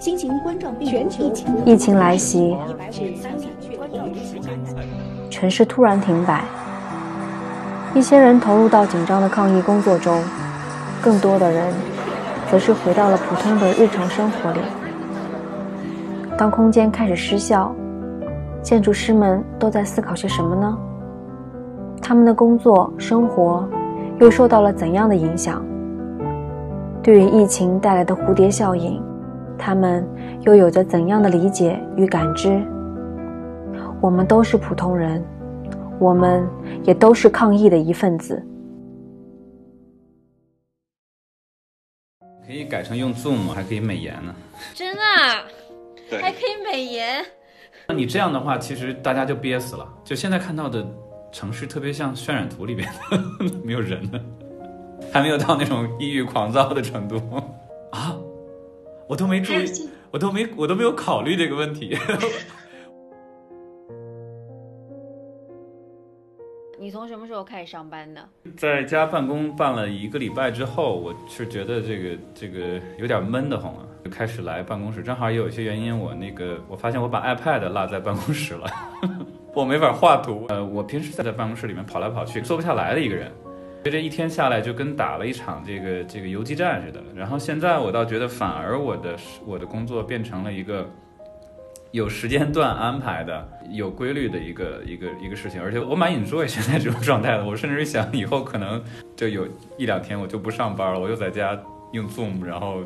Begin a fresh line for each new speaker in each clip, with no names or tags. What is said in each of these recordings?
新型冠状病毒疫情
疫情来袭，城市突然停摆，一些人投入到紧张的抗疫工作中，更多的人则是回到了普通的日常生活里。当空间开始失效，建筑师们都在思考些什么呢？他们的工作生活又受到了怎样的影响？对于疫情带来的蝴蝶效应，他们又有着怎样的理解与感知？我们都是普通人，我们也都是抗疫的一份子。
可以改成用 Zoom，还可以美颜呢。
真啊，
对
还可以美颜。
那你这样的话，其实大家就憋死了。就现在看到的城市，特别像渲染图里边的，没有人呢，还没有到那种抑郁狂躁的程度啊！我都没注意，我都没，我都没有考虑这个问题。
你从什么时候开始上班的？
在家办公办了一个礼拜之后，我是觉得这个这个有点闷得慌啊，就开始来办公室。正好也有一些原因，我那个我发现我把 iPad 落在办公室了，我没法画图。呃，我平时在在办公室里面跑来跑去，坐不下来的一个人。这一天下来就跟打了一场这个这个游击战似的。然后现在我倒觉得，反而我的我的工作变成了一个有时间段安排的、有规律的一个一个一个事情，而且我蛮 enjoy 现在这种状态的。我甚至想以后可能就有一两天我就不上班了，我就在家用 Zoom，然后。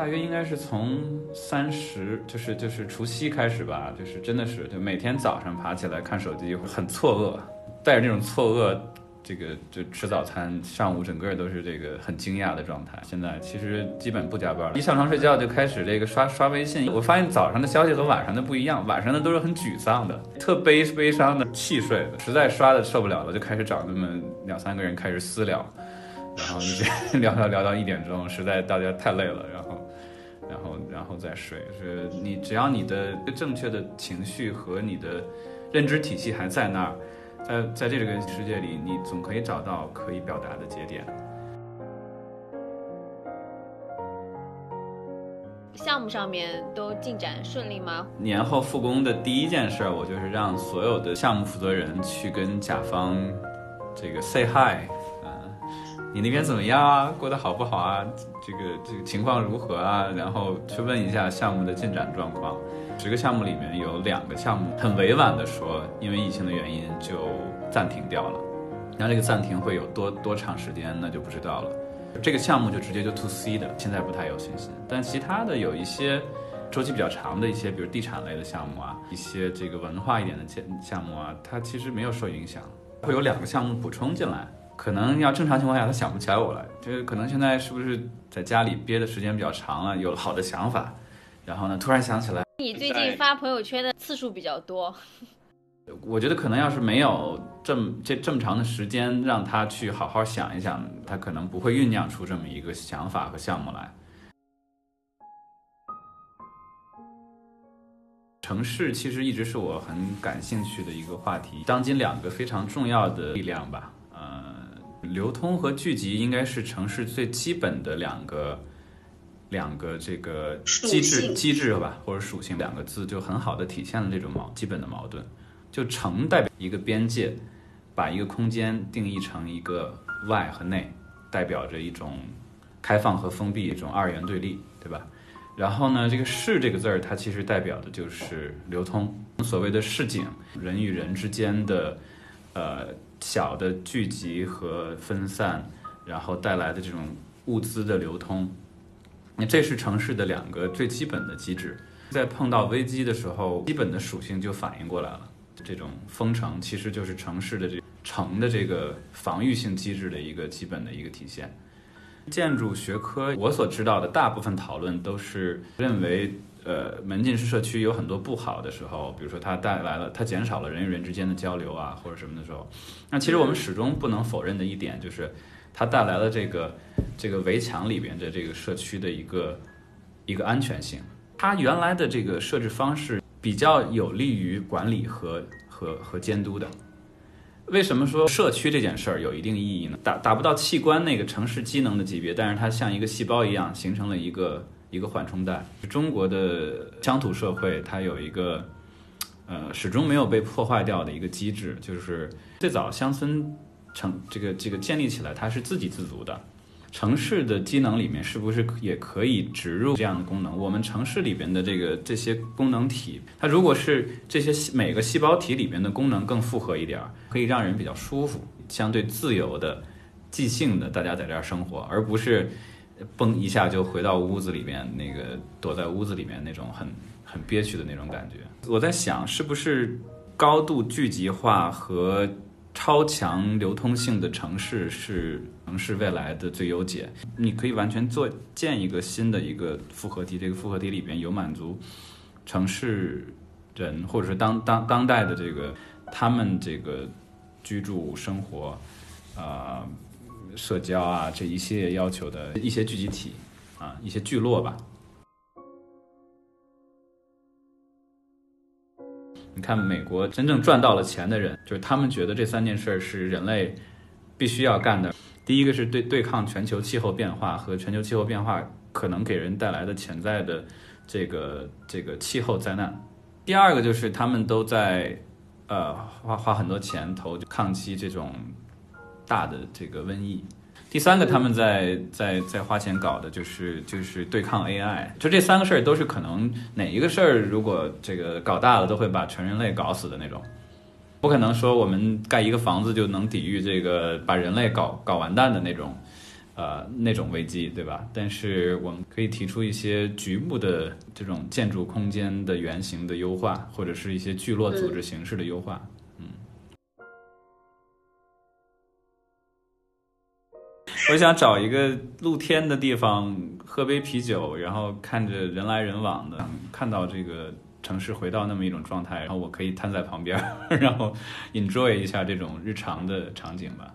大约应该是从三十，就是就是除夕开始吧，就是真的是就每天早上爬起来看手机，很错愕，带着这种错愕，这个就吃早餐，上午整个都是这个很惊讶的状态。现在其实基本不加班了，一上床睡觉就开始这个刷刷微信。我发现早上的消息和晚上的不一样，晚上的都是很沮丧的，特悲悲伤的、气睡的，实在刷的受不了了，就开始找那么两三个人开始私聊。然后一直 聊聊聊到一点钟，实在大家太累了，然后，然后，然后再睡。是你只要你的正确的情绪和你的认知体系还在那儿，在在这个世界里，你总可以找到可以表达的节点。
项目上面都进展顺利吗？
年后复工的第一件事儿，我就是让所有的项目负责人去跟甲方这个 say hi。你那边怎么样啊？过得好不好啊？这个这个情况如何啊？然后去问一下项目的进展状况。十个项目里面有两个项目很委婉的说，因为疫情的原因就暂停掉了。那这个暂停会有多多长时间，那就不知道了。这个项目就直接就 to C 的，现在不太有信心。但其他的有一些周期比较长的一些，比如地产类的项目啊，一些这个文化一点的项项目啊，它其实没有受影响。会有两个项目补充进来。可能要正常情况下，他想不起来我了，就是可能现在是不是在家里憋的时间比较长了，有好的想法，然后呢，突然想起来。
你最近发朋友圈的次数比较多，
我觉得可能要是没有这么这这么长的时间让他去好好想一想，他可能不会酝酿出这么一个想法和项目来。城市其实一直是我很感兴趣的一个话题，当今两个非常重要的力量吧。流通和聚集应该是城市最基本的两个两个这个机制机制吧，或者属性两个字就很好的体现了这种矛基本的矛盾。就城代表一个边界，把一个空间定义成一个外和内，代表着一种开放和封闭一种二元对立，对吧？然后呢，这个市这个字儿它其实代表的就是流通，所谓的市井，人与人之间的呃。小的聚集和分散，然后带来的这种物资的流通，那这是城市的两个最基本的机制。在碰到危机的时候，基本的属性就反应过来了。这种封城其实就是城市的这城的这个防御性机制的一个基本的一个体现。建筑学科我所知道的大部分讨论都是认为。呃，门禁式社区有很多不好的时候，比如说它带来了，它减少了人与人之间的交流啊，或者什么的时候，那其实我们始终不能否认的一点就是，它带来了这个这个围墙里边的这个社区的一个一个安全性。它原来的这个设置方式比较有利于管理和和和监督的，为什么说社区这件事儿有一定意义呢？达达不到器官那个城市机能的级别，但是它像一个细胞一样形成了一个一个缓冲带。中国的乡土社会它有一个呃始终没有被破坏掉的一个机制，就是最早乡村城这个这个建立起来，它是自给自足的。城市的机能里面是不是也可以植入这样的功能？我们城市里边的这个这些功能体，它如果是这些每个细胞体里边的功能更复合一点儿，可以让人比较舒服、相对自由的、即兴的，大家在这儿生活，而不是嘣一下就回到屋子里面，那个躲在屋子里面那种很很憋屈的那种感觉。我在想，是不是高度聚集化和超强流通性的城市是城市未来的最优解。你可以完全做建一个新的一个复合体，这个复合体里边有满足城市人或者是当当当代的这个他们这个居住生活啊、社交啊这一系列要求的一些聚集体啊一些聚落吧。你看，美国真正赚到了钱的人，就是他们觉得这三件事是人类必须要干的。第一个是对对抗全球气候变化和全球气候变化可能给人带来的潜在的这个这个气候灾难。第二个就是他们都在呃花花很多钱投抗击这种大的这个瘟疫。第三个，他们在在在花钱搞的就是就是对抗 AI，就这三个事儿都是可能哪一个事儿如果这个搞大了，都会把全人类搞死的那种。不可能说我们盖一个房子就能抵御这个把人类搞搞完蛋的那种，呃那种危机，对吧？但是我们可以提出一些局部的这种建筑空间的原型的优化，或者是一些聚落组织形式的优化。我想找一个露天的地方，喝杯啤酒，然后看着人来人往的，看到这个城市回到那么一种状态，然后我可以瘫在旁边，然后 enjoy 一下这种日常的场景吧。